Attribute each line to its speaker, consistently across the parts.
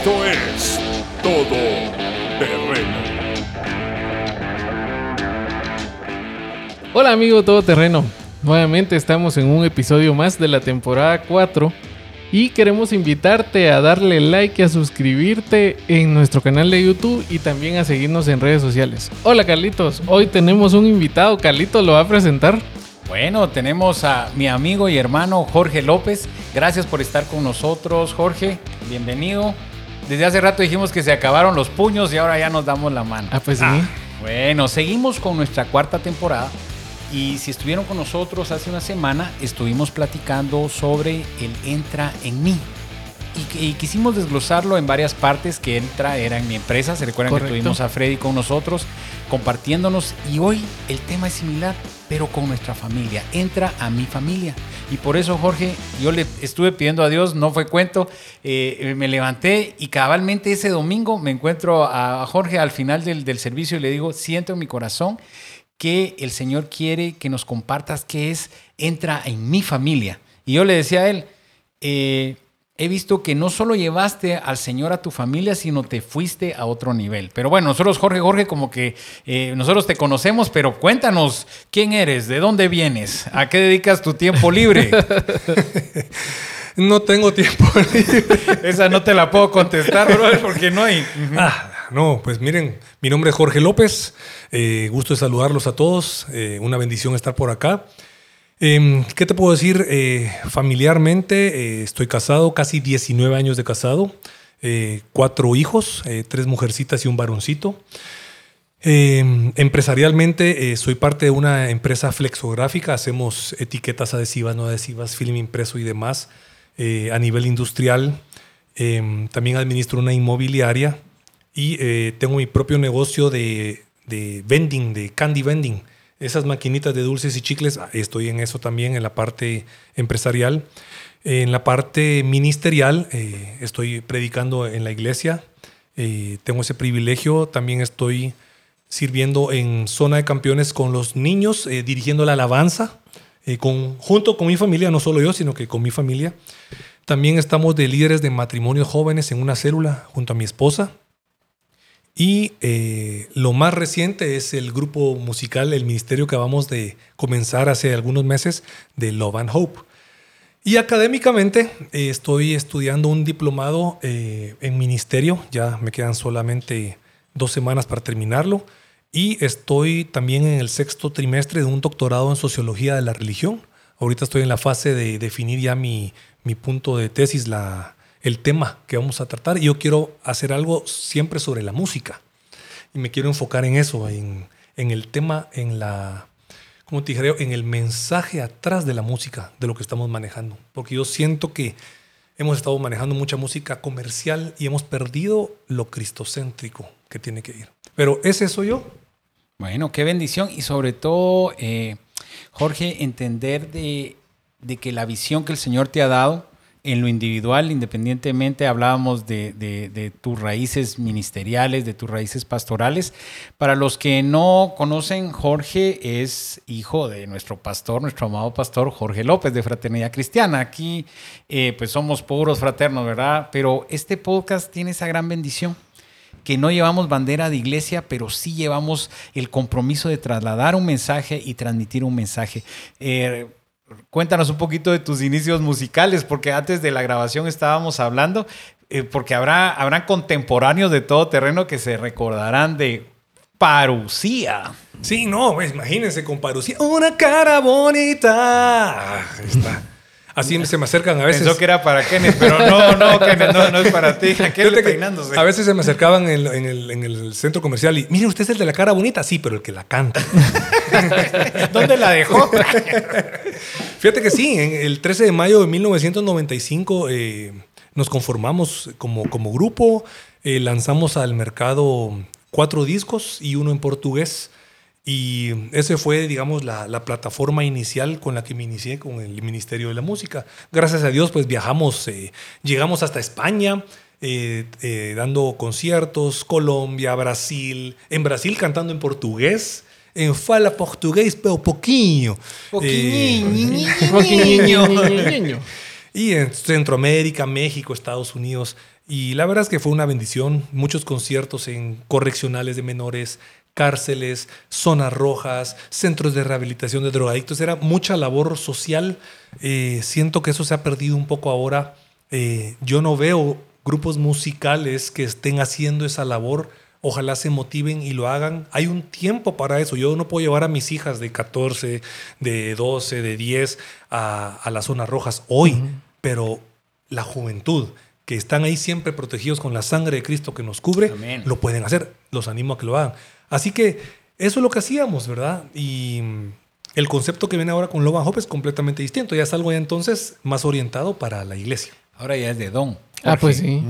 Speaker 1: Esto es Todo Terreno.
Speaker 2: Hola amigo todoterreno, nuevamente estamos en un episodio más de la temporada 4 y queremos invitarte a darle like y a suscribirte en nuestro canal de YouTube y también a seguirnos en redes sociales. Hola Carlitos, hoy tenemos un invitado, Carlitos lo va a presentar.
Speaker 3: Bueno, tenemos a mi amigo y hermano Jorge López. Gracias por estar con nosotros, Jorge. Bienvenido. Desde hace rato dijimos que se acabaron los puños y ahora ya nos damos la mano.
Speaker 2: Ah, pues sí.
Speaker 3: Bueno, seguimos con nuestra cuarta temporada. Y si estuvieron con nosotros hace una semana, estuvimos platicando sobre el Entra en mí. Y, quisimos desglosarlo en varias partes que Entra era en mi empresa. Se recuerdan
Speaker 2: Correcto.
Speaker 3: que tuvimos a Freddy con nosotros compartiéndonos. Y hoy el tema es similar, pero con nuestra familia. Entra a mi familia. Y por eso, Jorge, yo le estuve pidiendo a Dios, no fue cuento, eh, me levanté y cabalmente ese domingo me encuentro a Jorge al final del, del servicio y le digo, siento en mi corazón que el Señor quiere que nos compartas qué es, entra en mi familia. Y yo le decía a él, eh, he visto que no solo llevaste al Señor a tu familia, sino te fuiste a otro nivel. Pero bueno, nosotros, Jorge, Jorge, como que eh, nosotros te conocemos, pero cuéntanos quién eres, de dónde vienes, a qué dedicas tu tiempo libre.
Speaker 4: No tengo tiempo.
Speaker 3: Esa no te la puedo contestar, brother, porque no hay.
Speaker 4: Ah, no, pues miren, mi nombre es Jorge López. eh, gusto de saludarlos a todos. eh, una bendición estar por acá. Em, ¿Qué te puedo decir? Eh, familiarmente, eh, estoy casado, casi 19 años de casado. eh, cuatro hijos, eh, tres mujercitas y un varoncito. Eh, empresarialmente, eh, soy parte de una empresa flexográfica. Hacemos etiquetas adhesivas, no adhesivas, film impreso y demás eh, a nivel industrial. Eh, también administro una inmobiliaria y eh, tengo mi propio negocio de, de vending, de candy vending. Esas maquinitas de dulces y chicles, ah, estoy en eso también, en la parte empresarial. En la parte ministerial, eh, estoy predicando en la iglesia. Eh, tengo ese privilegio. También estoy sirviendo en zona de campeones con los niños, eh, dirigiendo la alabanza, eh, con, junto con mi familia, no solo yo, sino que con mi familia. También estamos de líderes de matrimonios jóvenes en una célula junto a mi esposa. Y eh, lo más reciente es el grupo musical, el ministerio que acabamos de comenzar hace algunos meses de Love and Hope. Y académicamente eh, estoy estudiando un diplomado eh, en ministerio, ya me quedan solamente dos semanas para terminarlo. Y estoy también en el sexto trimestre de un doctorado en sociología de la religión. Ahorita estoy en la fase de definir ya mi, mi punto de tesis, la, el tema que vamos a tratar. Yo quiero hacer algo siempre sobre la música. Y me quiero enfocar en eso, en, en el tema, en la, como te dijera yo, en el mensaje atrás de la música, de lo que estamos manejando. Porque yo siento que hemos estado manejando mucha música comercial y hemos perdido lo cristocéntrico que tiene que ir. Pero ese soy yo.
Speaker 3: Bueno, qué bendición y sobre todo, eh, Jorge, entender de, de que la visión que el Señor te ha dado en lo individual, independientemente, hablábamos de, tus raíces ministeriales, de tus raíces pastorales. Para los que no conocen, Jorge es hijo de nuestro pastor, nuestro amado pastor Jorge López de Fraternidad Cristiana. Aquí, eh, pues somos puros fraternos, ¿verdad? Pero este podcast tiene esa gran bendición que no llevamos bandera de iglesia, pero sí llevamos el compromiso de trasladar un mensaje y transmitir un mensaje. Eh, cuéntanos un poquito de tus inicios musicales, porque antes de la grabación estábamos hablando, eh, porque habrá, habrán contemporáneos de todo terreno que se recordarán de Parucía.
Speaker 4: Sí, no, pues, imagínense con Parucía. Una cara bonita. Ah, ahí está. Así se me acercan a veces.
Speaker 3: Pensó que era para Kenneth, pero no, no, Kenneth, no, no es para ti.
Speaker 4: Que
Speaker 3: peinándose.
Speaker 4: a veces se me acercaban en, el- en el, en el centro comercial y, mire, usted es el de la cara bonita. Sí, pero el que la canta.
Speaker 3: ¿Dónde la dejó?
Speaker 4: Fíjate que sí, en el 13 de mayo de 1995 eh, nos conformamos como, como grupo, eh, lanzamos al mercado cuatro discos y uno en portugués. Y ese fue, digamos, la, la plataforma inicial con la que me inicié con el Ministerio de la Música. Gracias a Dios, pues viajamos, eh, llegamos hasta España, eh, eh, dando conciertos, Colombia, Brasil, en Brasil cantando en portugués, en fala portugués, pero poquinho. Eh,
Speaker 2: Niño.
Speaker 4: y en Centroamérica, México, Estados Unidos. Y la verdad es que fue una bendición, muchos conciertos en correccionales de menores, cárceles, zonas rojas, centros de rehabilitación de drogadictos. Era mucha labor social. Eh, siento que eso se ha perdido un poco ahora. Eh, yo no veo grupos musicales que estén haciendo esa labor. Ojalá se motiven y lo hagan. Hay un tiempo para eso. Yo no puedo llevar a mis hijas de 14, de 12, de 10 a, las zonas rojas hoy, pero la juventud que están ahí siempre protegidos con la sangre de Cristo que nos cubre, lo pueden hacer. Los animo a que lo hagan. Así que eso es lo que hacíamos, ¿verdad? Y el concepto que viene ahora con Logan Hope es completamente distinto. Ya es algo ya entonces más orientado para la iglesia.
Speaker 3: Ahora ya es de don.
Speaker 2: Ah, pues sí.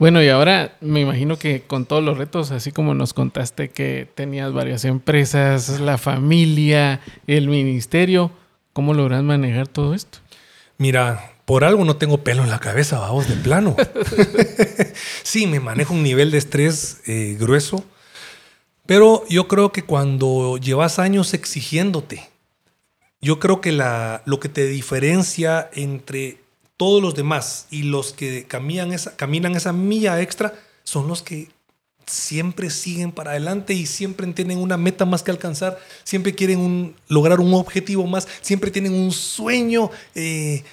Speaker 2: Bueno, y ahora me imagino que con todos los retos, así como nos contaste que tenías varias empresas, la familia, el ministerio, ¿cómo logras manejar todo esto?
Speaker 4: Mira, por algo no tengo pelo en la cabeza, vamos, de plano. sí, me manejo un nivel de estrés eh, grueso pero yo creo que cuando llevas años exigiéndote, yo creo que la, lo que te diferencia entre todos los demás y los que caminan esa, caminan esa milla extra son los que siempre siguen para adelante y siempre tienen una meta más que alcanzar, siempre quieren lograr un objetivo más, siempre tienen un sueño. Eh,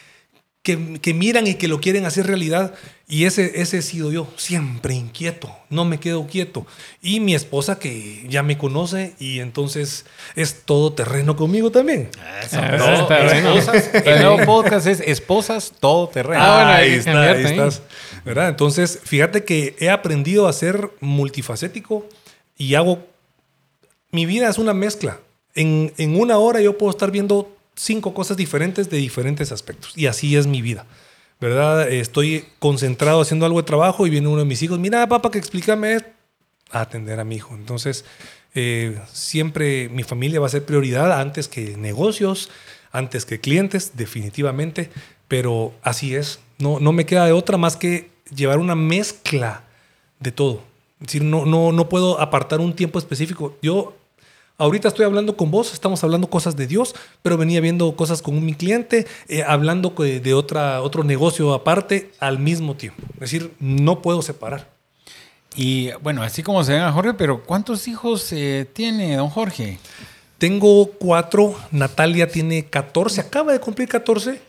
Speaker 4: que, miran y que lo quieren hacer realidad. Y ese, ese he sido yo, siempre inquieto, no me quedo quieto. Y mi esposa que ya me conoce y entonces es todo terreno conmigo también.
Speaker 3: Eso, no, esposas, el nuevo podcast es Esposas Todo Terreno.
Speaker 4: Ah, bueno, ahí, está, ahí estás. ¿verdad? Entonces, fíjate que he aprendido a ser multifacético y hago... Mi vida es una mezcla. En, en una hora yo puedo estar viendo cinco cosas diferentes de diferentes aspectos. Y así es mi vida. ¿Verdad? Estoy concentrado haciendo algo de trabajo y viene uno de mis hijos, mira, papá, que explícame a atender a mi hijo. Entonces, eh, siempre mi familia va a ser prioridad antes que negocios, antes que clientes, definitivamente. Pero así es. No, no me queda de otra más que llevar una mezcla de todo. Es decir, no, no, no puedo apartar un tiempo específico. Yo Ahorita estoy hablando con vos, estamos hablando cosas de Dios, pero venía viendo cosas con mi cliente, eh, hablando de otra, otro negocio aparte al mismo tiempo. Es decir, no puedo separar.
Speaker 3: Y bueno, así como se ven a Jorge, pero ¿cuántos hijos eh, tiene don Jorge?
Speaker 4: Tengo cuatro, Natalia tiene 14, acaba de cumplir 14,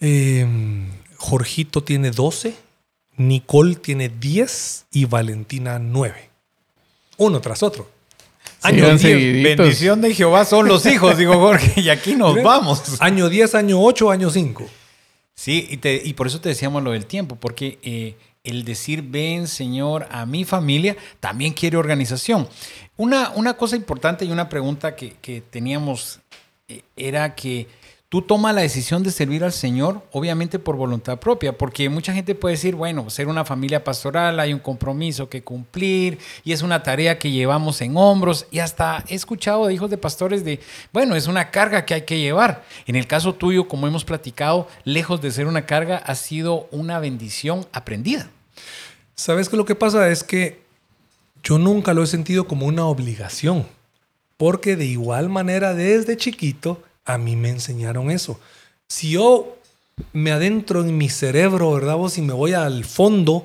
Speaker 4: em, Jorgito tiene 12, Nicole tiene 10 y Valentina 9. Uno tras otro.
Speaker 3: Año 10. Bendición de Jehová son los hijos, digo Jorge, y aquí nos vamos.
Speaker 4: Año 10, año 8, año 5.
Speaker 3: Sí, y, por eso te decíamos lo del tiempo, porque eh, el decir ven, Señor, a mi familia, también quiere organización. Una, una cosa importante y una pregunta que, que teníamos eh, era que tú tomas la decisión de servir al Señor, obviamente por voluntad propia, porque mucha gente puede decir, bueno, ser una familia pastoral, hay un compromiso que cumplir y es una tarea que llevamos en hombros y hasta he escuchado de hijos de pastores de, bueno, es una carga que hay que llevar. En el caso tuyo, como hemos platicado, lejos de ser una carga, ha sido una bendición aprendida.
Speaker 4: ¿Sabes que lo que pasa es que yo nunca lo he sentido como una obligación? Porque de igual manera desde chiquito a mí me enseñaron eso. Si yo me adentro en mi cerebro, ¿verdad? Vos, si me voy al fondo,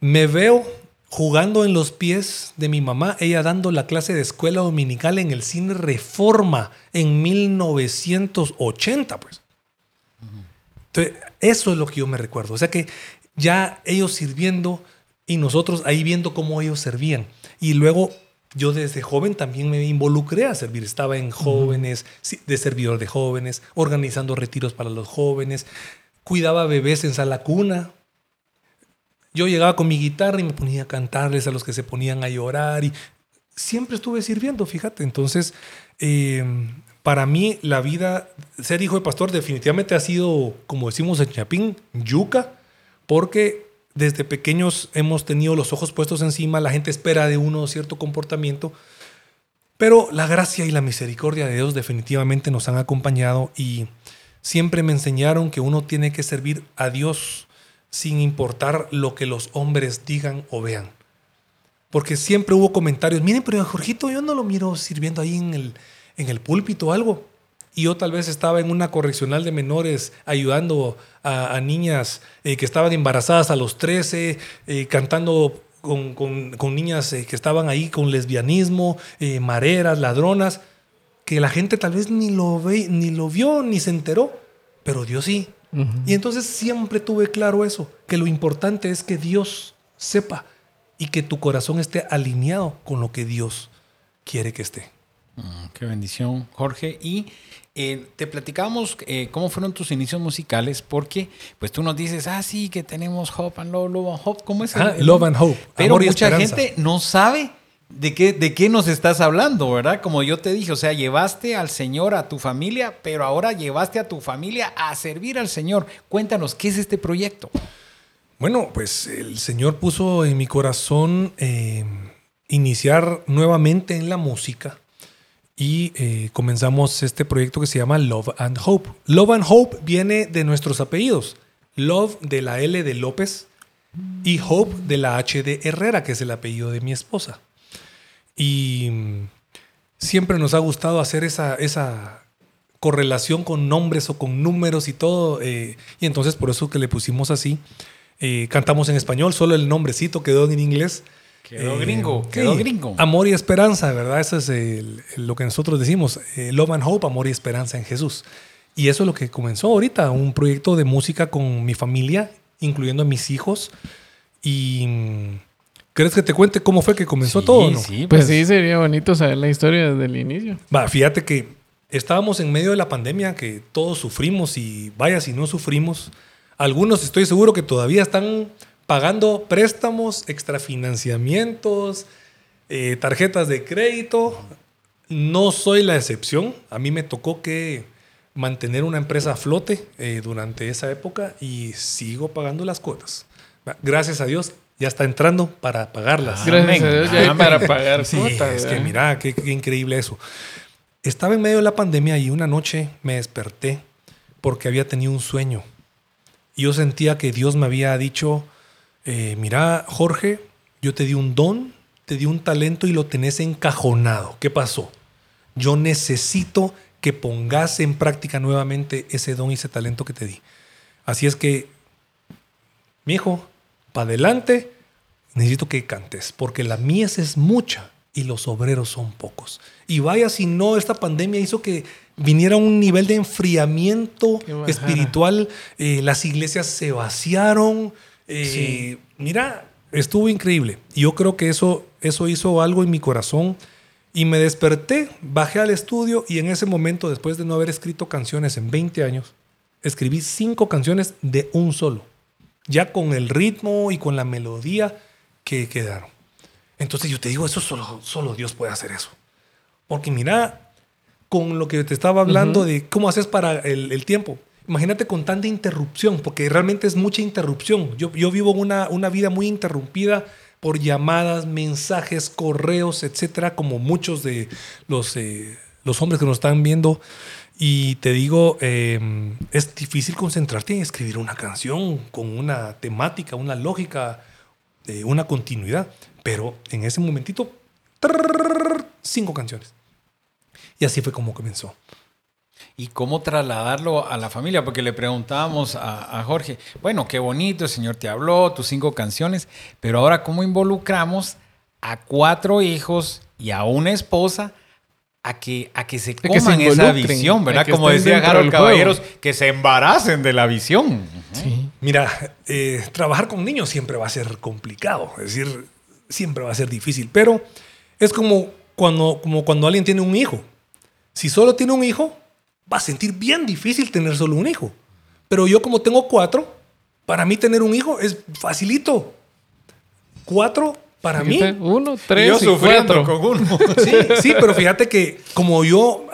Speaker 4: me veo jugando en los pies de mi mamá, ella dando la clase de escuela dominical en el cine Reforma en 1980, pues. Entonces, eso es lo que yo me recuerdo. O sea que ya ellos sirviendo y nosotros ahí viendo cómo ellos servían. Y luego yo desde joven también me involucré a servir. Estaba en jóvenes, de servidor de jóvenes, organizando retiros para los jóvenes, cuidaba bebés en sala cuna. Yo llegaba con mi guitarra y me ponía a cantarles a los que se ponían a llorar y siempre estuve sirviendo, fíjate. Entonces, em, para mí la vida, ser hijo de pastor definitivamente ha sido, como decimos en Chapín, yuca, porque desde pequeños hemos tenido los ojos puestos encima, la gente espera de uno cierto comportamiento, pero la gracia y la misericordia de Dios definitivamente nos han acompañado y siempre me enseñaron que uno tiene que servir a Dios sin importar lo que los hombres digan o vean. Porque siempre hubo comentarios, miren, pero Jorgito yo no lo miro sirviendo ahí en el, en el púlpito o algo. Y yo tal vez estaba en una correccional de menores ayudando a, a niñas eh, que estaban embarazadas a los 13, eh, cantando con, con- con niñas eh, que estaban ahí con lesbianismo, mareras, ladronas, que la gente tal vez ni lo, ve, ni lo vio ni se enteró, pero Dios sí. Y entonces siempre tuve claro eso, que lo importante es que Dios sepa y que tu corazón esté alineado con lo que Dios quiere que esté.
Speaker 3: Mm, Qué bendición, Jorge. Y eh, te platicábamos eh, cómo fueron tus inicios musicales, porque pues tú nos dices, ah, sí, que tenemos Hope and Love, Love and Hope. ¿Cómo es?
Speaker 4: Ah,
Speaker 3: el
Speaker 4: Love and Hope,
Speaker 3: Pero
Speaker 4: amor
Speaker 3: mucha gente no sabe de qué, de qué nos estás hablando, ¿verdad? Como yo te dije, o sea, llevaste al Señor a tu familia, pero ahora llevaste a tu familia a servir al Señor. Cuéntanos, ¿qué es este proyecto?
Speaker 4: Bueno, pues el Señor puso en mi corazón eh, iniciar nuevamente en la música y eh, comenzamos este proyecto que se llama Love and Hope. Love and Hope viene de nuestros apellidos. Love de la L de López y Hope de la H de Herrera, que es el apellido de mi esposa. Y mm, siempre nos ha gustado hacer esa, esa correlación con nombres o con números y todo. eh, y entonces por eso que le pusimos así. Eh, cantamos en español, solo el nombrecito quedó en inglés.
Speaker 3: Quedó gringo, quedó gringo.
Speaker 4: Amor y esperanza, ¿verdad? Eso es el- el- lo que nosotros decimos. eh, love and hope, amor y esperanza en Jesús. Y eso es lo que comenzó ahorita, un proyecto de música con mi familia, incluyendo a mis hijos. Y mm, ¿crees que te cuente cómo fue que comenzó
Speaker 3: Sí,
Speaker 4: todo? no?
Speaker 3: sí,
Speaker 2: Pues sí, sería bonito saber la historia desde el inicio.
Speaker 4: Va, fíjate que estábamos en medio de la pandemia, que todos sufrimos y vaya si no sufrimos. Algunos estoy seguro que todavía están pagando préstamos, extrafinanciamientos, eh, tarjetas de crédito. No soy la excepción. A mí me tocó que mantener una empresa a flote eh, durante esa época y sigo pagando las cuotas. Gracias a Dios ya está entrando para pagarlas.
Speaker 3: Gra-
Speaker 2: Gracias
Speaker 3: Amén,
Speaker 2: a Dios ya hay para pagar
Speaker 4: Sí,
Speaker 2: cuotas,
Speaker 4: es que mira, qué, qué increíble eso. Estaba en medio de la pandemia y una noche me desperté porque había tenido un sueño. Y yo sentía que Dios me había dicho, eh, mira, Jorge, yo te di un don, te di un talento y lo tenés encajonado. ¿Qué pasó? Yo necesito que pongas en práctica nuevamente ese don y ese talento que te di. Así es que, mi hijo, para adelante, necesito que cantes, porque la mies es mucha y los obreros son pocos. Y vaya si no, esta pandemia hizo que viniera un nivel de enfriamiento espiritual, eh, las iglesias se vaciaron. Eh, Mira, estuvo increíble. Y yo creo que eso, eso hizo algo en mi corazón. Y me desperté, bajé al estudio y en ese momento, después de no haber escrito canciones en 20 años, escribí cinco canciones de un solo ya con el ritmo y con la melodía que quedaron. Entonces yo te digo, eso solo, solo Dios puede hacer eso. Porque mira, con lo que te estaba hablando de cómo haces para el, el tiempo. Imagínate con tanta interrupción, porque realmente es mucha interrupción. Yo, vivo una, vida muy interrumpida por llamadas, mensajes, correos, etcétera, como muchos de los, eh, hombres que nos están viendo. Y te digo, eh, es difícil concentrarte en escribir una canción con una temática, una lógica, eh, una continuidad. Pero en ese momentito, cinco canciones. Y así fue como comenzó.
Speaker 3: ¿Y cómo trasladarlo a la familia? Porque le preguntábamos a, a Jorge, bueno, qué bonito, el Señor te habló, tus cinco canciones, pero ahora cómo involucramos a cuatro hijos y a una esposa a que, a que se
Speaker 2: que
Speaker 3: coman
Speaker 2: se
Speaker 3: esa visión,
Speaker 2: a
Speaker 3: ¿verdad?
Speaker 2: que
Speaker 3: Como decía Harold. Caballeros, que se embaracen de la visión.
Speaker 2: Sí.
Speaker 4: Mira, eh, trabajar con niños siempre va a ser complicado, es decir, siempre va a ser difícil, pero es como cuando, como cuando alguien tiene un hijo. Si solo tiene un hijo, va a sentir bien difícil tener solo un hijo. Pero yo como tengo cuatro, para mí tener un hijo es facilito. Cuatro para mí.
Speaker 2: Uno,
Speaker 3: Y
Speaker 2: tres
Speaker 3: yo
Speaker 2: y
Speaker 3: sufriendo
Speaker 2: cuatro.
Speaker 3: con uno.
Speaker 4: Sí, sí, pero fíjate que como yo,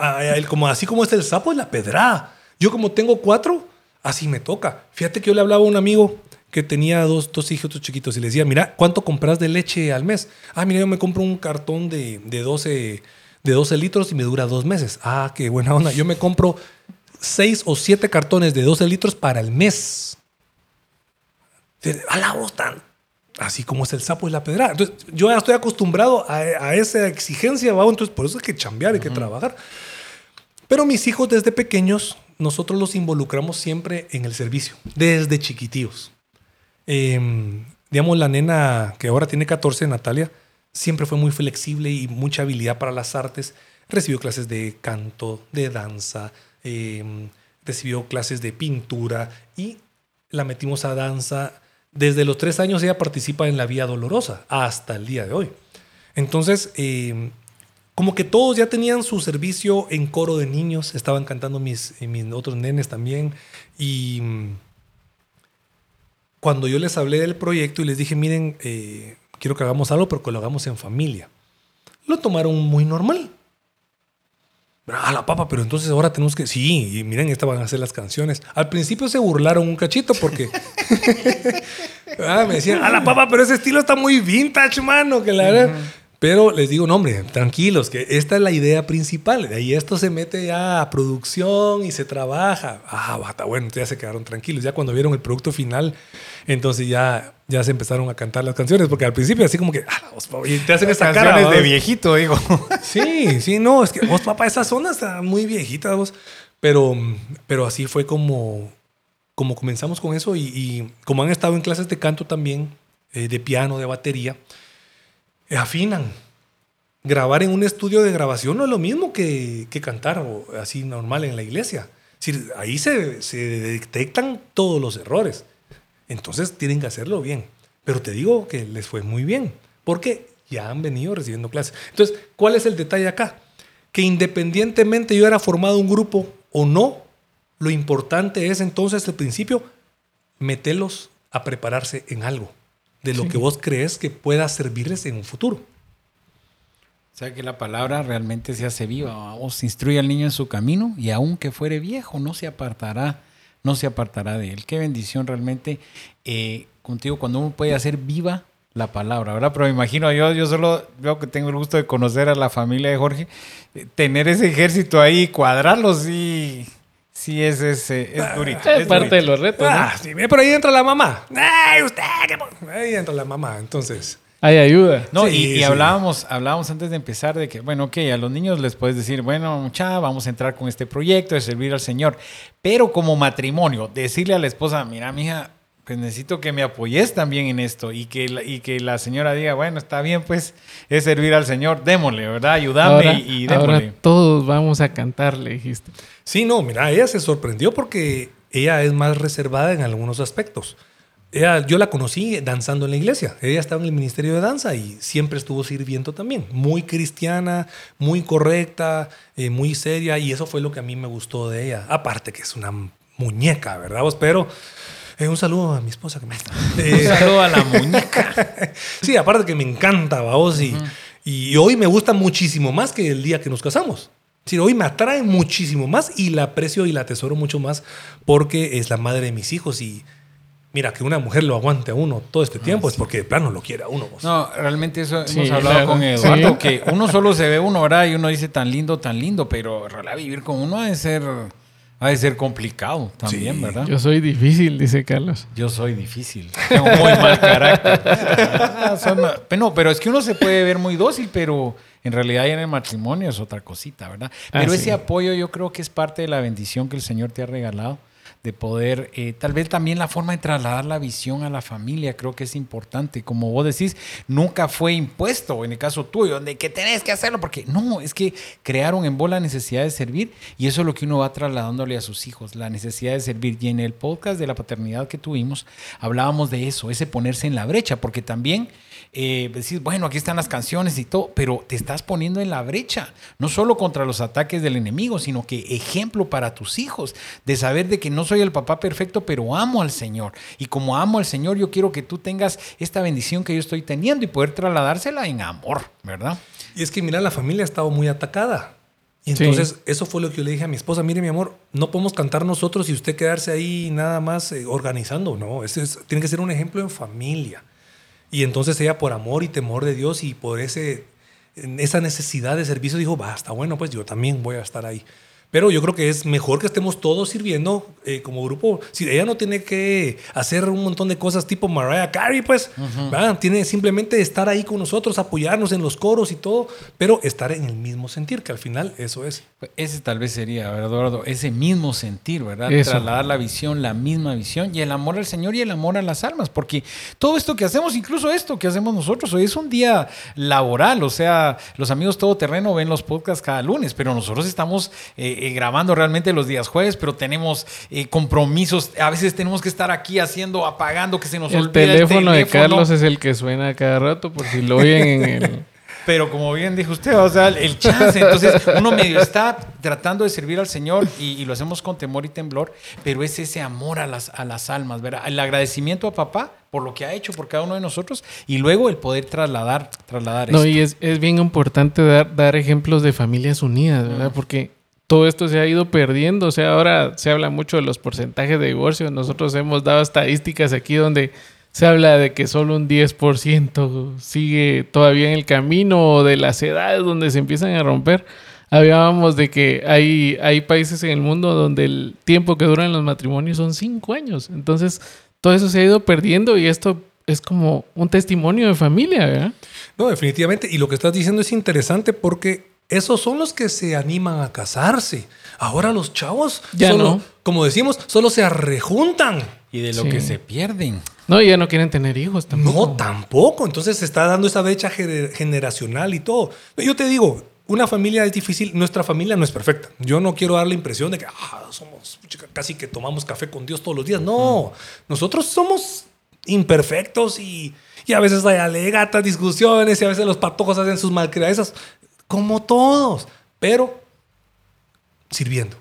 Speaker 4: como así como es el sapo, es la pedrada. Yo como tengo cuatro, así me toca. Fíjate que yo le hablaba a un amigo que tenía dos, dos hijitos chiquitos y le decía, mira, ¿cuánto compras de leche al mes? Ah, mira, yo me compro un cartón de, de, 12, de 12 litros y me dura dos meses. Ah, qué buena onda. Yo me compro seis o siete cartones de 12 litros para el mes. A la voz tan así como es el sapo y la pedrada. Entonces, yo ya estoy acostumbrado a, a esa exigencia, ¿va? entonces por eso hay que chambear, hay que trabajar. Pero mis hijos desde pequeños, nosotros los involucramos siempre en el servicio, desde chiquitíos. Eh, digamos, la nena que ahora tiene 14, Natalia, siempre fue muy flexible y mucha habilidad para las artes. Recibió clases de canto, de danza, eh, recibió clases de pintura y la metimos a danza. Desde los tres años ella participa en la Vía Dolorosa hasta el día de hoy. Entonces, eh, como que todos ya tenían su servicio en coro de niños, estaban cantando mis, eh, mis otros nenes también. Y mm, cuando yo les hablé del proyecto y les dije, miren, eh, quiero que hagamos algo, pero que lo hagamos en familia, lo tomaron muy normal. Ah, la papa, pero entonces ahora tenemos que. Sí, y miren, estas van a ser las canciones. Al principio se burlaron un cachito porque. ah, me decían, a la papa, pero ese estilo está muy vintage, mano, que la verdad. Pero les digo, no, hombre, tranquilos, que esta es la idea principal. De ahí esto se mete ya a producción y se trabaja. Ah, bata, bueno, ya se quedaron tranquilos. Ya cuando vieron el producto final, entonces ya, ya se empezaron a cantar las canciones. Porque al principio, así como que, ah, vos, papá", y te hacen esta cara.
Speaker 3: Canciones de
Speaker 4: ¿va?
Speaker 3: viejito, digo.
Speaker 4: Sí, sí, no, es que vos, papá, esa zona está muy viejita, vos. Pero, pero así fue como, como comenzamos con eso y, y como han estado en clases de canto también, eh, de piano, de batería, afinan. Grabar en un estudio de grabación no es lo mismo que, que cantar o así normal en la iglesia. Es decir, ahí se, se detectan todos los errores. Entonces tienen que hacerlo bien. Pero te digo que les fue muy bien, porque ya han venido recibiendo clases. Entonces, ¿cuál es el detalle acá? Que independientemente yo era formado un grupo o no, lo importante es entonces al principio meterlos a prepararse en algo de lo que vos crees que pueda servirles en un futuro.
Speaker 3: O sea que la palabra realmente se hace viva. Os instruye al niño en su camino y aunque fuere viejo, no se apartará, no se apartará de él. Qué bendición realmente eh, contigo cuando uno puede hacer viva la palabra, ¿verdad? Pero me imagino, yo, yo solo veo que tengo el gusto de conocer a la familia de Jorge, eh, tener ese ejército ahí, cuadrarlo, sí, sí es, es, eh, es durito.
Speaker 2: Es
Speaker 3: es
Speaker 2: parte
Speaker 3: durito.
Speaker 2: de los retos, ¿no?
Speaker 4: Ah, sí, pero ahí entra la mamá. ¡Ay, usted! qué mo-". Ahí entra la mamá. Entonces,
Speaker 2: Hay ayuda.
Speaker 3: No,
Speaker 4: Sí,
Speaker 3: y, y
Speaker 4: sí.
Speaker 3: hablábamos, hablábamos antes de empezar de que, bueno, ok, a los niños les puedes decir, bueno, mucha, vamos a entrar con este proyecto de servir al Señor. Pero como matrimonio, decirle a la esposa, mira, mija, pues necesito que me apoyes también en esto y que, la, y que la señora diga, bueno, está bien, pues es servir al Señor, démosle, ¿verdad? Ayúdame
Speaker 2: Ahora,
Speaker 3: y, y
Speaker 2: ahora
Speaker 3: démosle.
Speaker 2: todos vamos a cantar, le dijiste.
Speaker 4: sí, no, mira, ella se sorprendió porque ella es más reservada en algunos aspectos. Ella, yo la conocí danzando en la iglesia. Ella estaba en el ministerio de danza y siempre estuvo sirviendo también. Muy cristiana, muy correcta, eh, muy seria y eso fue lo que a mí me gustó de ella. Aparte que es una muñeca, ¿verdad? vos? Pero eh, un saludo a mi esposa que me está.
Speaker 3: Un saludo a la muñeca.
Speaker 4: sí, aparte que me encanta, vos y, y hoy me gusta muchísimo más que el día que nos casamos. Sí, hoy me atrae muchísimo más y la aprecio y la atesoro mucho más porque es la madre de mis hijos y mira, que una mujer lo aguante a uno todo este tiempo es porque de plano lo quiere a uno. vos.
Speaker 3: No, realmente eso
Speaker 2: Sí,
Speaker 3: hemos hablado
Speaker 2: claro.
Speaker 3: con Eduardo,
Speaker 2: Sí.
Speaker 3: que uno solo se ve uno, ¿verdad? Y uno dice tan lindo, tan lindo, pero en realidad vivir con uno ha de ser, ha de ser complicado también,
Speaker 4: Sí.
Speaker 3: ¿verdad?
Speaker 2: Yo soy difícil, dice Carlos.
Speaker 3: Yo soy difícil. Tengo muy mal carácter. No, pero es que uno se puede ver muy dócil, pero en realidad en el matrimonio es otra cosita, ¿verdad? Pero
Speaker 2: Ah,
Speaker 3: ese
Speaker 2: sí.
Speaker 3: apoyo yo creo que es parte de la bendición que el Señor te ha regalado de poder, eh, tal vez también la forma de trasladar la visión a la familia, creo que es importante. Como vos decís, nunca fue impuesto, en el caso tuyo, de que tenés que hacerlo, porque no, es que crearon en vos la necesidad de servir y eso es lo que uno va trasladándole a sus hijos, la necesidad de servir. Y en el podcast de la paternidad que tuvimos, hablábamos de eso, ese ponerse en la brecha, porque también eh, decís, bueno, aquí están las canciones y todo, pero te estás poniendo en la brecha, no solo contra los ataques del enemigo, sino que ejemplo para tus hijos, de saber de que no soy el papá perfecto, pero amo al Señor. Y como amo al Señor, yo quiero que tú tengas esta bendición que yo estoy teniendo y poder trasladársela en amor, ¿verdad?
Speaker 4: Y es que mira, la familia ha estado muy atacada. Y
Speaker 2: Sí.
Speaker 4: entonces eso fue lo que yo le dije a mi esposa, mire mi amor, no podemos cantar nosotros y usted quedarse ahí nada más eh, organizando, no, ese es- tiene que ser un ejemplo en familia. Y entonces ella por amor y temor de Dios y por ese, esa necesidad de servicio dijo, basta, bueno, pues yo también voy a estar ahí. Pero yo creo que es mejor que estemos todos sirviendo eh, como grupo. Si ella no tiene que hacer un montón de cosas tipo Mariah Carey, pues, ¿verdad? tiene simplemente estar ahí con nosotros, apoyarnos en los coros y todo, pero estar en el mismo sentir, que al final eso es.
Speaker 3: Pues ese tal vez sería, ¿verdad, Eduardo? Ese mismo sentir, ¿verdad?
Speaker 2: Eso.
Speaker 3: Trasladar la visión, la misma visión y el amor al Señor y el amor a las almas, porque todo esto que hacemos, incluso esto que hacemos nosotros, hoy es un día laboral, o sea, los amigos todoterreno ven los podcasts cada lunes, pero nosotros estamos eh, eh, grabando realmente los días jueves, pero tenemos eh, compromisos, a veces tenemos que estar aquí haciendo, apagando, que se nos
Speaker 2: El
Speaker 3: olvida
Speaker 2: teléfono de
Speaker 3: teléfono.
Speaker 2: Carlos es el que suena cada rato, por si lo oyen en el.
Speaker 3: Pero como bien dijo usted, o sea, el chance. Entonces, uno medio está tratando de servir al Señor y, y lo hacemos con temor y temblor, pero es ese amor a las, a las almas, ¿verdad? El agradecimiento a papá por lo que ha hecho por cada uno de nosotros y luego el poder trasladar, trasladar
Speaker 2: No,
Speaker 3: esto.
Speaker 2: y es, es bien importante dar, dar ejemplos de familias unidas, ¿verdad? Porque todo esto se ha ido perdiendo. O sea, ahora se habla mucho de los porcentajes de divorcio. Nosotros hemos dado estadísticas aquí donde se habla de que solo un 10% sigue todavía en el camino o de las edades donde se empiezan a romper. Hablábamos de que hay, hay países en el mundo donde el tiempo que duran los matrimonios son 5 años. Entonces, todo eso se ha ido perdiendo y esto es como un testimonio de familia, ¿verdad?
Speaker 4: No, definitivamente. Y lo que estás diciendo es interesante porque esos son los que se animan a casarse. Ahora los chavos,
Speaker 2: Ya
Speaker 4: solo,
Speaker 2: no.
Speaker 4: como decimos, solo se arrejuntan.
Speaker 3: Y de lo
Speaker 2: Sí.
Speaker 3: que se pierden.
Speaker 2: No, ya no quieren tener hijos tampoco.
Speaker 4: No, tampoco. Entonces se está dando esa brecha gener- generacional y todo. Yo te digo, una familia es difícil. Nuestra familia no es perfecta. Yo no quiero dar la impresión de que ah, somos casi que tomamos café con Dios todos los días. No, nosotros somos imperfectos y, y a veces hay alegatas, discusiones y a veces los patojos hacen sus malcriadezas, como todos, pero sirviendo.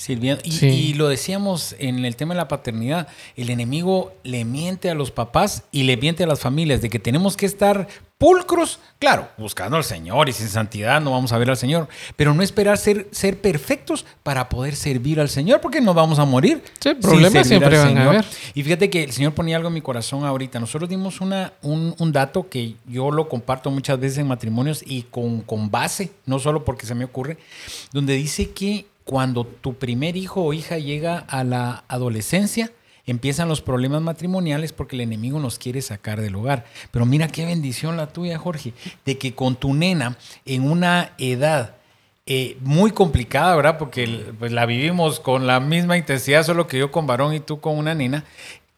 Speaker 3: Sirviendo. Y,
Speaker 2: Sí.
Speaker 3: y lo decíamos en el tema de la paternidad, el enemigo le miente a los papás y le miente a las familias de que tenemos que estar pulcros, claro, buscando al Señor y sin santidad no vamos a ver al Señor, pero no esperar ser, ser perfectos para poder servir al Señor, porque nos vamos a morir.
Speaker 2: Sí, problemas siempre van a
Speaker 3: Señor.
Speaker 2: haber.
Speaker 3: Y fíjate que el Señor ponía algo en mi corazón ahorita. Nosotros dimos una, un, un dato que yo lo comparto muchas veces en matrimonios y con, con base, no solo porque se me ocurre, donde dice que cuando tu primer hijo o hija llega a la adolescencia, empiezan los problemas matrimoniales porque el enemigo nos quiere sacar del hogar. Pero mira qué bendición la tuya, Jorge, de que con tu nena en una edad eh, muy complicada, ¿verdad? Porque pues, la vivimos con la misma intensidad, solo que yo con varón y tú con una nena.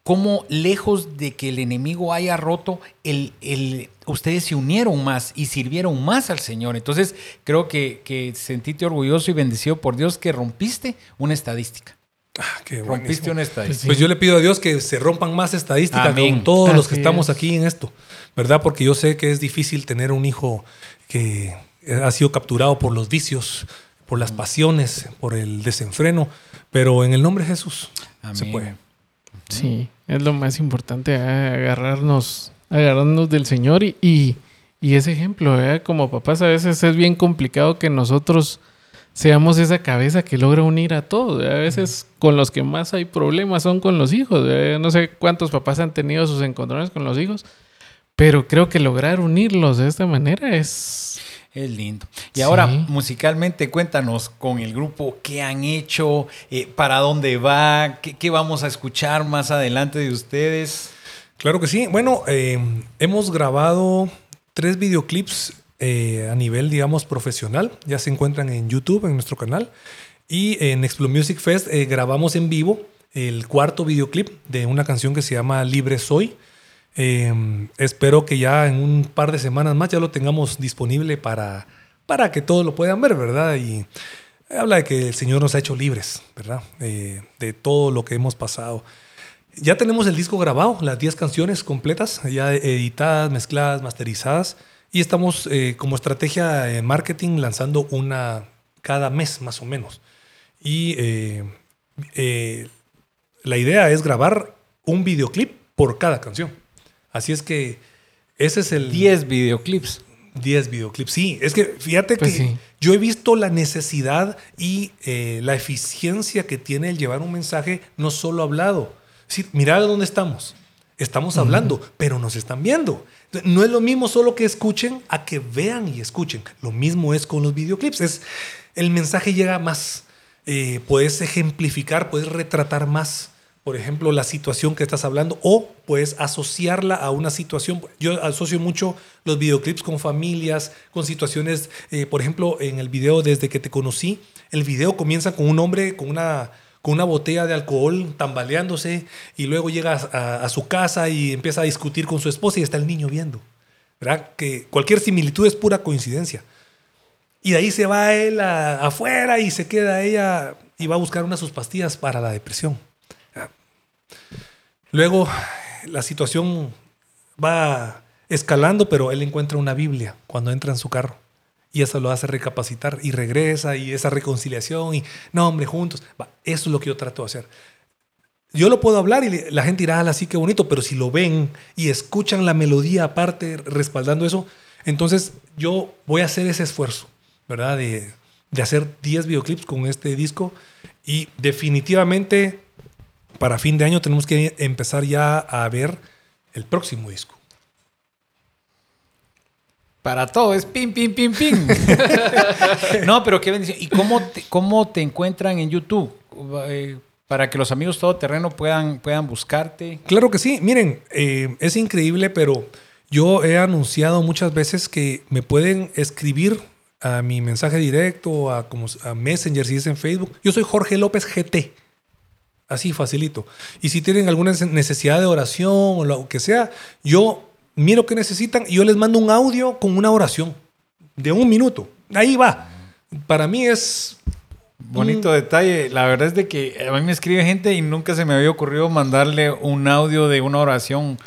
Speaker 3: Cómo lejos de que el enemigo haya roto, el, el- ustedes se unieron más y sirvieron más al Señor. Entonces, creo que, que sentiste orgulloso y bendecido por Dios que rompiste una estadística.
Speaker 4: Ah, qué
Speaker 3: Rompiste una estadística.
Speaker 4: Pues yo le pido a Dios que se rompan más estadísticas
Speaker 3: Amén.
Speaker 4: con todos los que estamos
Speaker 2: es.
Speaker 4: aquí en esto, ¿verdad? Porque yo sé que es difícil tener un hijo que ha sido capturado por los vicios, por las pasiones, por el desenfreno, pero en el nombre de Jesús se puede.
Speaker 2: Sí, es lo más importante, ¿verdad? agarrarnos, agarrarnos del Señor y, y, y ese ejemplo, ¿verdad? como papás a veces es bien complicado que nosotros seamos esa cabeza que logra unir a todos. ¿verdad? A veces con los que más hay problemas son con los hijos. No sé cuántos papás han tenido sus encontrones con los hijos, pero creo que lograr unirlos de esta manera es...
Speaker 3: Es lindo. Y ahora, musicalmente, cuéntanos con el grupo qué han hecho, eh, para dónde va, qué, qué vamos a escuchar más adelante de ustedes.
Speaker 4: Claro que sí. Bueno, eh, hemos grabado tres videoclips eh, a nivel, digamos, profesional. Ya se encuentran en YouTube, en nuestro canal. Y en Explo Music Fest grabamos en vivo el cuarto videoclip de una canción que se llama Libre Soy. Eh, espero que ya en un par de semanas más ya lo tengamos disponible para, para que todos lo puedan ver, ¿verdad? Y habla de que el Señor nos ha hecho libres, ¿verdad? Eh, de todo lo que hemos pasado. Ya tenemos el disco grabado, las 10 canciones completas, ya editadas, mezcladas, masterizadas. Y estamos eh, como estrategia de marketing lanzando una cada mes más o menos. Y eh, eh, la idea es grabar un videoclip por cada canción. Así es que ese es el
Speaker 3: 10 videoclips.
Speaker 4: 10 videoclips. Sí, es que fíjate
Speaker 2: Pues
Speaker 4: que
Speaker 2: sí.
Speaker 4: yo he visto la necesidad y eh, la eficiencia que tiene el llevar un mensaje no solo hablado. Sí, mira dónde estamos. Estamos hablando, pero nos están viendo. No es lo mismo solo que escuchen a que vean y escuchen. Lo mismo es con los videoclips. Es, el mensaje llega más. Eh, puedes ejemplificar, puedes retratar más, por ejemplo, la situación que estás hablando o puedes asociarla a una situación. Yo asocio mucho los videoclips con familias, con situaciones, eh, por ejemplo, en el video Desde que te conocí, el video comienza con un hombre con una con una botella de alcohol tambaleándose y luego llega a, su casa y empieza a discutir con su esposa y está el niño viendo. ¿Verdad? Que cualquier similitud es pura coincidencia. Y de ahí se va él afuera y se queda ella y va a buscar una de sus pastillas para la depresión. Luego la situación va escalando, pero él encuentra una Biblia cuando entra en su carro. Y eso lo hace recapacitar y regresa y esa reconciliación y, no, hombre, juntos. eso es lo que yo trato de hacer. Yo lo puedo hablar y la gente dirá, así que bonito, pero si lo ven y escuchan la melodía aparte respaldando eso, entonces yo voy a hacer ese esfuerzo, ¿verdad? De, de hacer 10 videoclips con este disco y definitivamente para fin de año tenemos que empezar ya a ver el próximo disco.
Speaker 3: Para todo, es pim, pim, pim, pim. no, pero qué bendición. ¿Y cómo te, cómo te encuentran en YouTube? Eh, para que los amigos todoterreno puedan, puedan buscarte.
Speaker 4: Claro que sí. Miren, eh, es increíble, pero yo he anunciado muchas veces que me pueden escribir a mi mensaje directo, a, como, a Messenger si es en Facebook. Yo soy Jorge López GT. Así facilito. Y si tienen alguna necesidad de oración o lo que sea, yo miro qué necesitan y yo les mando un audio con una oración de un minuto. Ahí va. Para mí es...
Speaker 3: Bonito detalle. La verdad es de que a mí me escribe gente y nunca se me había ocurrido mandarle un audio de una oración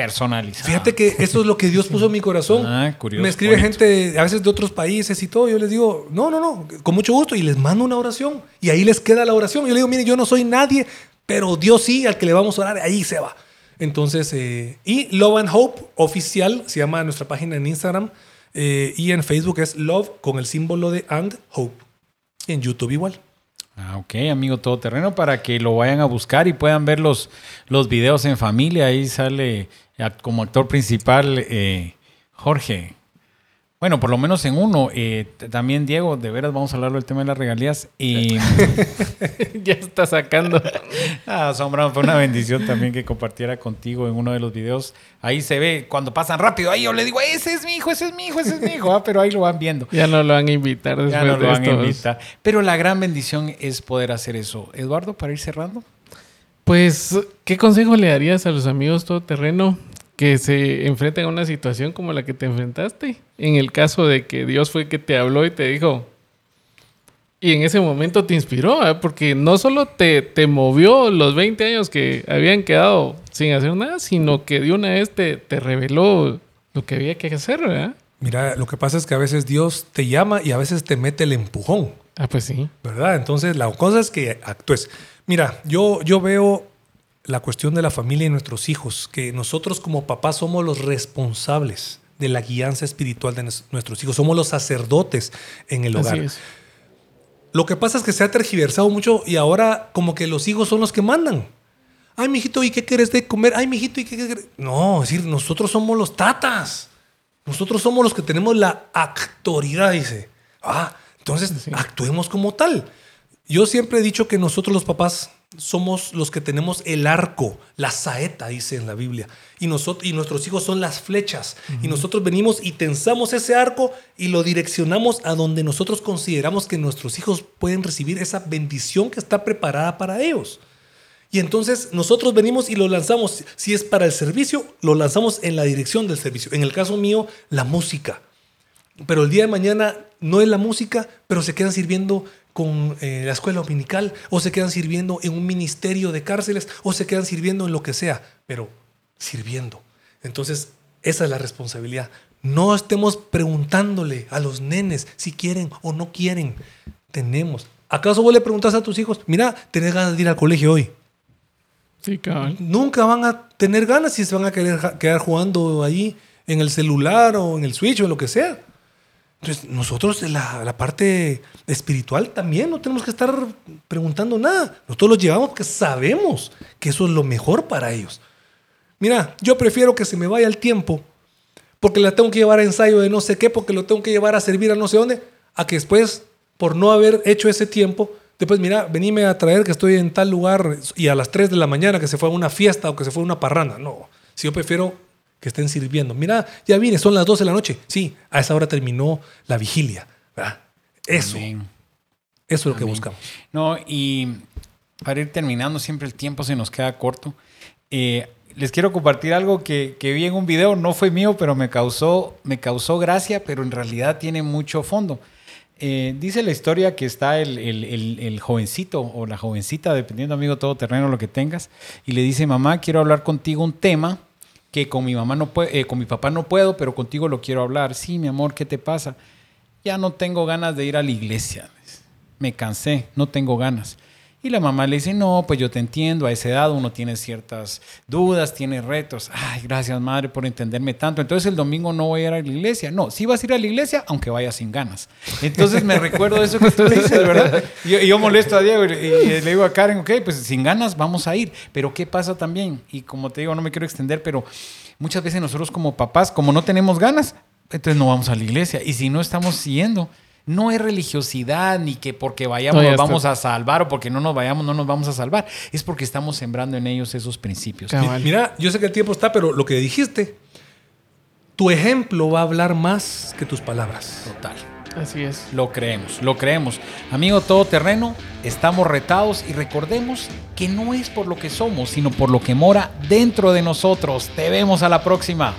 Speaker 3: personalizada.
Speaker 4: Fíjate que eso es lo que Dios puso en mi corazón.
Speaker 3: Ah, curioso.
Speaker 4: Me escribe gente a veces de otros países y todo. Yo les digo, no, no, no, con mucho gusto. Y les mando una oración. Y ahí les queda la oración. Yo les digo, mire, yo no soy nadie, pero Dios sí, al que le vamos a orar, ahí se va. Entonces, eh, y Love and Hope oficial, se llama nuestra página en Instagram. Eh, y en Facebook es Love con el símbolo de And Hope. Y en YouTube igual.
Speaker 3: Ah, ok, amigo todoterreno, para que lo vayan a buscar y puedan ver los, los videos en familia. Ahí sale como actor principal eh, Jorge. Bueno, por lo menos en uno. Eh, también, Diego, de veras vamos a hablar del tema de las regalías. Y
Speaker 2: ya está sacando.
Speaker 3: ah, Sombra, fue una bendición también que compartiera contigo en uno de los videos. Ahí se ve cuando pasan rápido. Ahí yo le digo, ese es mi hijo, ese es mi hijo, ese es mi hijo. Ah, pero ahí lo van viendo.
Speaker 2: Ya no lo van a invitar después
Speaker 3: ya no lo van a invitar. Pero la gran bendición es poder hacer eso. Eduardo, para ir cerrando.
Speaker 2: Pues, ¿qué consejo le darías a los amigos todoterreno que se enfrentan a una situación como la que te enfrentaste. En el caso de que Dios fue que te habló y te dijo, y en ese momento te inspiró, ¿eh? porque no solo te, te, movió los 20 años que habían quedado sin hacer nada, sino que de una vez te, te reveló lo que había que hacer, ¿verdad?
Speaker 4: Mira, lo que pasa es que a veces Dios te llama y a veces te mete el empujón.
Speaker 2: Ah, pues sí.
Speaker 4: ¿Verdad? Entonces la cosa es que actúes. Mira, yo, yo veo la cuestión de la familia y nuestros hijos, que nosotros como papás somos los responsables de la guianza espiritual de nuestros hijos, somos los sacerdotes en el hogar. Lo que pasa es que se ha tergiversado mucho y ahora como que los hijos son los que mandan. Ay, mijito, ¿y qué quieres de comer? Ay, mijito, ¿y qué quieres? No, es decir, nosotros somos los tatas. Nosotros somos los que tenemos la autoridad, dice. Ah, entonces actuemos como tal. Yo siempre he dicho que nosotros los papás somos los que tenemos el arco, la saeta, dice en la Biblia. Y, nosotros, y nuestros hijos son las flechas. Y nosotros venimos y tensamos ese arco y lo direccionamos a donde nosotros consideramos que nuestros hijos pueden recibir esa bendición que está preparada para ellos. Y entonces nosotros venimos y lo lanzamos. Si es para el servicio, lo lanzamos en la dirección del servicio. En el caso mío, la música. Pero el día de mañana no es la música, pero se quedan sirviendo con eh, la escuela dominical, o se quedan sirviendo en un ministerio de cárceles, o se quedan sirviendo en lo que sea, pero sirviendo. Entonces, esa es la responsabilidad. No estemos preguntándole a los nenes si quieren o no quieren. Tenemos. ¿Acaso vos le preguntas a tus hijos, mira, tenés ganas de ir al colegio hoy?
Speaker 2: Sí, cabrón.
Speaker 4: Nunca van a tener ganas si se van a querer quedar jugando ahí en el celular o en el switch o en lo que sea. Entonces, nosotros la, parte espiritual también no tenemos que estar preguntando nada. Nosotros los llevamos porque sabemos que eso es lo mejor para ellos. Mira, yo prefiero que se me vaya el tiempo porque la tengo que llevar a ensayo de no sé qué, porque lo tengo que llevar a servir a no sé dónde, a que después, por no haber hecho ese tiempo, después, mira, venime a traer que estoy en tal lugar y a las 3 de la mañana que se fue a una fiesta o que se fue a una parranda. No, si yo prefiero que estén sirviendo. Mira, ya vine, son las 12 de la noche. Sí, a esa hora terminó la vigilia. ¿verdad? Eso.
Speaker 3: Amén.
Speaker 4: Eso es lo que buscamos.
Speaker 3: No, y para ir terminando, siempre el tiempo se nos queda corto. Eh, les quiero compartir algo que, que vi en un video, no fue mío, pero me causó, me causó gracia, pero en realidad tiene mucho fondo. Eh, dice la historia que está el, el- el- el jovencito o la jovencita, dependiendo amigo todo terreno lo que tengas, y le dice, mamá, quiero hablar contigo un tema que con mi mamá no puede, con mi papá no puedo, pero contigo lo quiero hablar. Sí, mi amor, ¿qué te pasa? Ya no tengo ganas de ir a la iglesia. Me cansé, no tengo ganas. Y la mamá le dice, no, pues yo te entiendo, a esa edad uno tiene ciertas dudas, tiene retos. Ay, gracias madre por entenderme tanto. Entonces el domingo no voy a ir a la iglesia. No, sí vas a ir a la iglesia, aunque vayas sin ganas. Entonces me recuerdo eso que tú dices, ¿verdad? Y yo, molesto a Diego y, y le digo a Karen, ok, pues sin ganas vamos a ir. Pero ¿qué pasa también? Y como te digo, no me quiero extender, pero muchas veces nosotros como papás, como no tenemos ganas, entonces no vamos a la iglesia. Y si no estamos siguiendo, no es religiosidad ni que porque vayamos
Speaker 2: No, ya
Speaker 3: nos vamos a salvar o porque no nos vayamos no nos vamos a salvar. Es porque estamos sembrando en ellos esos principios.
Speaker 2: Cabal.
Speaker 4: Mira, yo sé que el tiempo está, pero lo que dijiste, tu ejemplo va a hablar más que tus palabras.
Speaker 3: Total.
Speaker 2: Así es.
Speaker 3: Lo creemos, lo creemos. Amigo todoterreno, estamos retados y recordemos que no es por lo que somos, sino por lo que mora dentro de nosotros. Te vemos a la próxima.